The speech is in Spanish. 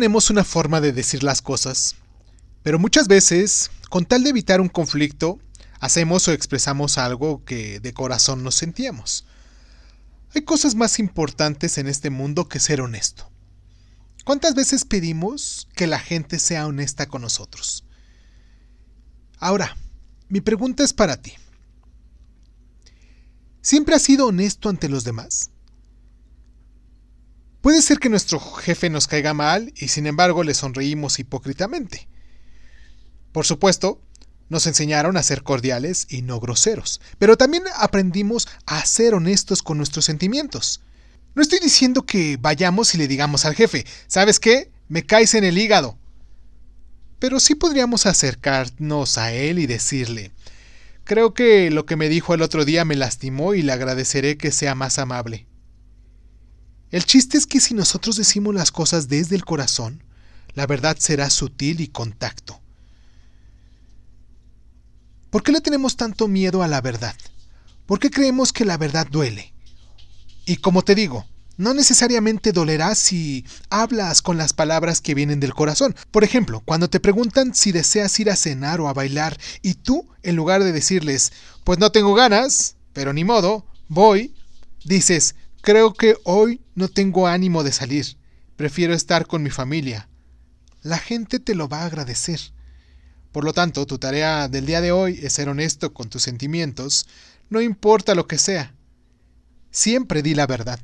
tenemos una forma de decir las cosas, pero muchas veces, con tal de evitar un conflicto, hacemos o expresamos algo que de corazón nos sentíamos. Hay cosas más importantes en este mundo que ser honesto. ¿Cuántas veces pedimos que la gente sea honesta con nosotros? Ahora, mi pregunta es para ti. ¿Siempre has sido honesto ante los demás? Puede ser que nuestro jefe nos caiga mal y sin embargo le sonreímos hipócritamente. Por supuesto, nos enseñaron a ser cordiales y no groseros, pero también aprendimos a ser honestos con nuestros sentimientos. No estoy diciendo que vayamos y le digamos al jefe, ¿sabes qué? Me caes en el hígado. Pero sí podríamos acercarnos a él y decirle, creo que lo que me dijo el otro día me lastimó y le agradeceré que sea más amable. El chiste es que si nosotros decimos las cosas desde el corazón, la verdad será sutil y contacto. ¿Por qué le tenemos tanto miedo a la verdad? ¿Por qué creemos que la verdad duele? Y como te digo, no necesariamente dolerá si hablas con las palabras que vienen del corazón. Por ejemplo, cuando te preguntan si deseas ir a cenar o a bailar y tú, en lugar de decirles, pues no tengo ganas, pero ni modo, voy, dices, Creo que hoy no tengo ánimo de salir. Prefiero estar con mi familia. La gente te lo va a agradecer. Por lo tanto, tu tarea del día de hoy es ser honesto con tus sentimientos, no importa lo que sea. Siempre di la verdad.